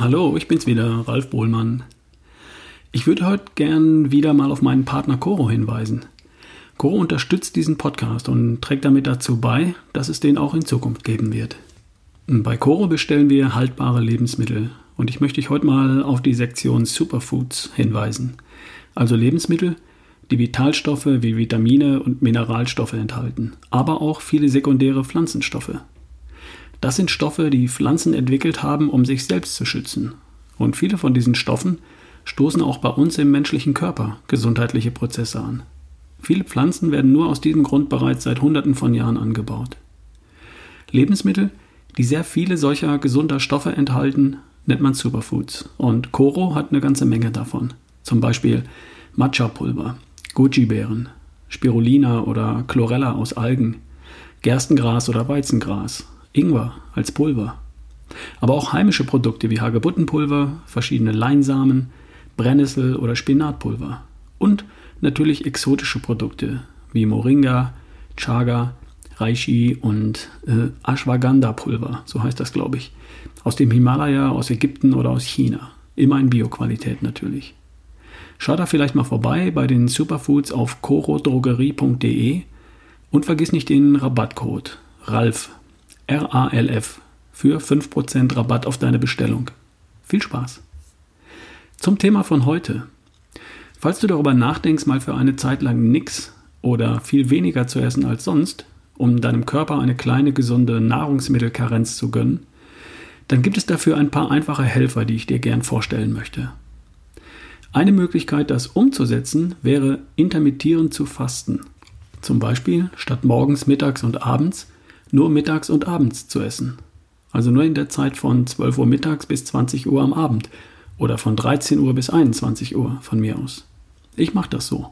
Hallo, ich bin's wieder, Ralf Bohlmann. Ich würde heute gern wieder mal auf meinen Partner Coro hinweisen. Coro unterstützt diesen Podcast und trägt damit dazu bei, dass es den auch in Zukunft geben wird. Bei Coro bestellen wir haltbare Lebensmittel und ich möchte dich heute mal auf die Sektion Superfoods hinweisen. Also Lebensmittel, die Vitalstoffe wie Vitamine und Mineralstoffe enthalten, aber auch viele sekundäre Pflanzenstoffe. Das sind Stoffe, die Pflanzen entwickelt haben, um sich selbst zu schützen. Und viele von diesen Stoffen stoßen auch bei uns im menschlichen Körper gesundheitliche Prozesse an. Viele Pflanzen werden nur aus diesem Grund bereits seit Hunderten von Jahren angebaut. Lebensmittel, die sehr viele solcher gesunder Stoffe enthalten, nennt man Superfoods. Und Koro hat eine ganze Menge davon. Zum Beispiel Matcha-Pulver, Goji-Beeren, Spirulina oder Chlorella aus Algen, Gerstengras oder Weizengras, Ingwer als Pulver. Aber auch heimische Produkte wie Hagebuttenpulver, verschiedene Leinsamen, Brennnessel oder Spinatpulver. Und natürlich exotische Produkte wie Moringa, Chaga, Reishi und äh, Ashwagandha-Pulver, so heißt das, glaube ich. Aus dem Himalaya, aus Ägypten oder aus China. Immer in Bioqualität natürlich. Schau da vielleicht mal vorbei bei den Superfoods auf corodrogerie.de und vergiss nicht den Rabattcode RALF RALF für 5% Rabatt auf deine Bestellung. Viel Spaß! Zum Thema von heute. Falls du darüber nachdenkst, mal für eine Zeit lang nichts oder viel weniger zu essen als sonst, um deinem Körper eine kleine gesunde Nahrungsmittelkarenz zu gönnen, dann gibt es dafür ein paar einfache Helfer, die ich dir gern vorstellen möchte. Eine Möglichkeit, das umzusetzen, wäre intermittierend zu fasten. Zum Beispiel statt morgens, mittags und abends nur mittags und abends zu essen. Also nur in der Zeit von 12 Uhr mittags bis 20 Uhr am Abend oder von 13 Uhr bis 21 Uhr von mir aus. Ich mache das so.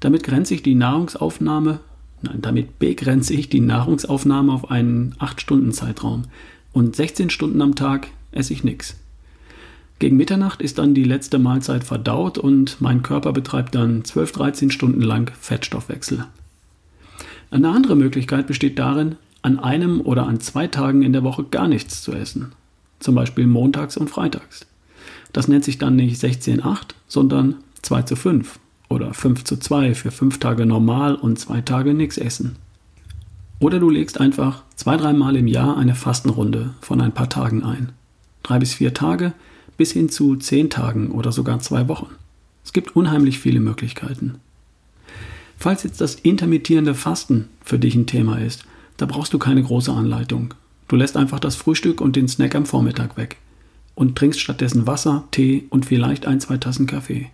Damit grenze ich die Nahrungsaufnahme, nein, damit begrenze ich die Nahrungsaufnahme auf einen 8-Stunden-Zeitraum und 16 Stunden am Tag esse ich nichts. Gegen Mitternacht ist dann die letzte Mahlzeit verdaut und mein Körper betreibt dann 12-13 Stunden lang Fettstoffwechsel. Eine andere Möglichkeit besteht darin, an einem oder an zwei Tagen in der Woche gar nichts zu essen. Zum Beispiel montags und freitags. Das nennt sich dann nicht 16-8, sondern 2 zu 5 oder 5 zu 2 für 5 Tage normal und 2 Tage nichts essen. Oder du legst einfach zwei, dreimal im Jahr eine Fastenrunde von ein paar Tagen ein. Drei bis vier Tage bis hin zu zehn Tagen oder sogar zwei Wochen. Es gibt unheimlich viele Möglichkeiten. Falls jetzt das intermittierende Fasten für dich ein Thema ist, da brauchst du keine große Anleitung. Du lässt einfach das Frühstück und den Snack am Vormittag weg und trinkst stattdessen Wasser, Tee und vielleicht ein, zwei Tassen Kaffee.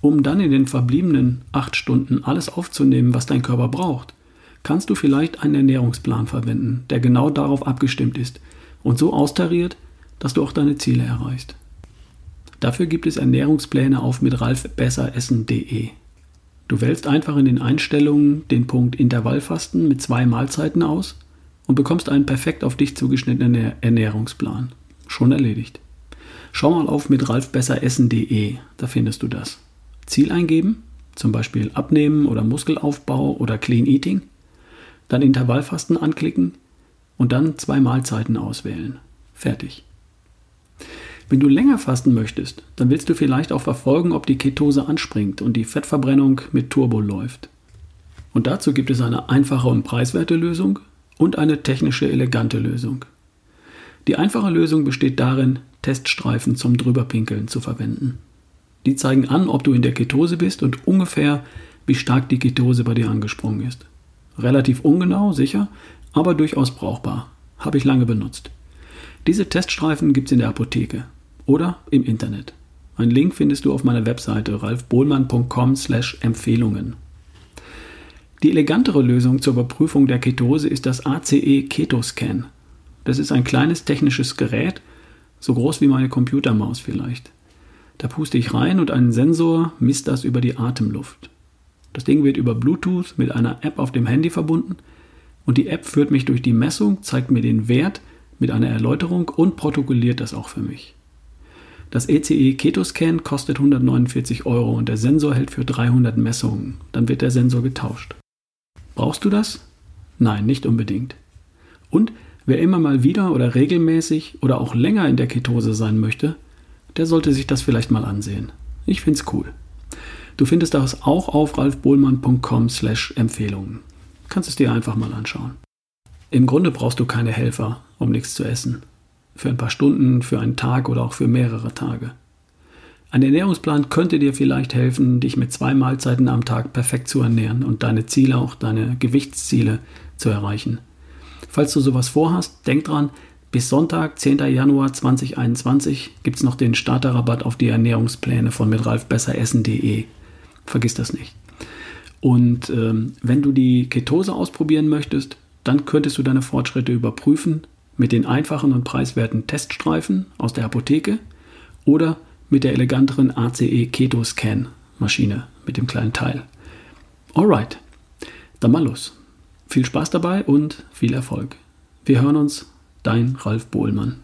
Um dann in den verbliebenen acht Stunden alles aufzunehmen, was dein Körper braucht, kannst du vielleicht einen Ernährungsplan verwenden, der genau darauf abgestimmt ist und so austariert, dass du auch deine Ziele erreichst. Dafür gibt es Ernährungspläne auf mit ralfbesseressen.de. Du wählst einfach in den Einstellungen den Punkt Intervallfasten mit zwei Mahlzeiten aus und bekommst einen perfekt auf dich zugeschnittenen Ernährungsplan. Schon erledigt. Schau mal auf mit ralfbesseressen.de, da findest du das. Ziel eingeben, zum Beispiel Abnehmen oder Muskelaufbau oder Clean Eating, dann Intervallfasten anklicken und dann zwei Mahlzeiten auswählen. Fertig. Wenn du länger fasten möchtest, dann willst du vielleicht auch verfolgen, ob die Ketose anspringt und die Fettverbrennung mit Turbo läuft. Und dazu gibt es eine einfache und preiswerte Lösung und eine technische elegante Lösung. Die einfache Lösung besteht darin, Teststreifen zum Drüberpinkeln zu verwenden. Die zeigen an, ob du in der Ketose bist und ungefähr, wie stark die Ketose bei dir angesprungen ist. Relativ ungenau, sicher, aber durchaus brauchbar. Habe ich lange benutzt. Diese Teststreifen gibt es in der Apotheke oder im Internet. Einen Link findest du auf meiner Webseite ralfbohlmann.com/empfehlungen. Die elegantere Lösung zur Überprüfung der Ketose ist das ACE Ketoscan. Das ist ein kleines technisches Gerät, so groß wie meine Computermaus vielleicht. Da puste ich rein und ein Sensor misst das über die Atemluft. Das Ding wird über Bluetooth mit einer App auf dem Handy verbunden und die App führt mich durch die Messung, zeigt mir den Wert mit einer Erläuterung und protokolliert das auch für mich. Das ECE Ketoscan kostet 149 Euro und der Sensor hält für 300 Messungen. Dann wird der Sensor getauscht. Brauchst du das? Nein, nicht unbedingt. Und Wer immer mal wieder oder regelmäßig oder auch länger in der Ketose sein möchte, der sollte sich das vielleicht mal ansehen. Ich find's cool. Du findest das auch auf ralfbohlmann.com slash Empfehlungen. Kannst es dir einfach mal anschauen. Im Grunde brauchst du keine Helfer, um nichts zu essen. Für ein paar Stunden, für einen Tag oder auch für mehrere Tage. Ein Ernährungsplan könnte dir vielleicht helfen, dich mit zwei Mahlzeiten am Tag perfekt zu ernähren und deine Ziele, auch deine Gewichtsziele zu erreichen. Falls du sowas vorhast, denk dran, bis Sonntag, 10. Januar 2021, gibt es noch den Starterrabatt auf die Ernährungspläne von mitralfbesseressen.de. Vergiss das nicht. Und ähm, wenn du die Ketose ausprobieren möchtest, dann könntest du deine Fortschritte überprüfen mit den einfachen und preiswerten Teststreifen aus der Apotheke oder mit der eleganteren ACE Keto Scan Maschine mit dem kleinen Teil. Alright, dann mal los. Viel Spaß dabei und viel Erfolg. Wir hören uns, dein Ralf Bohlmann.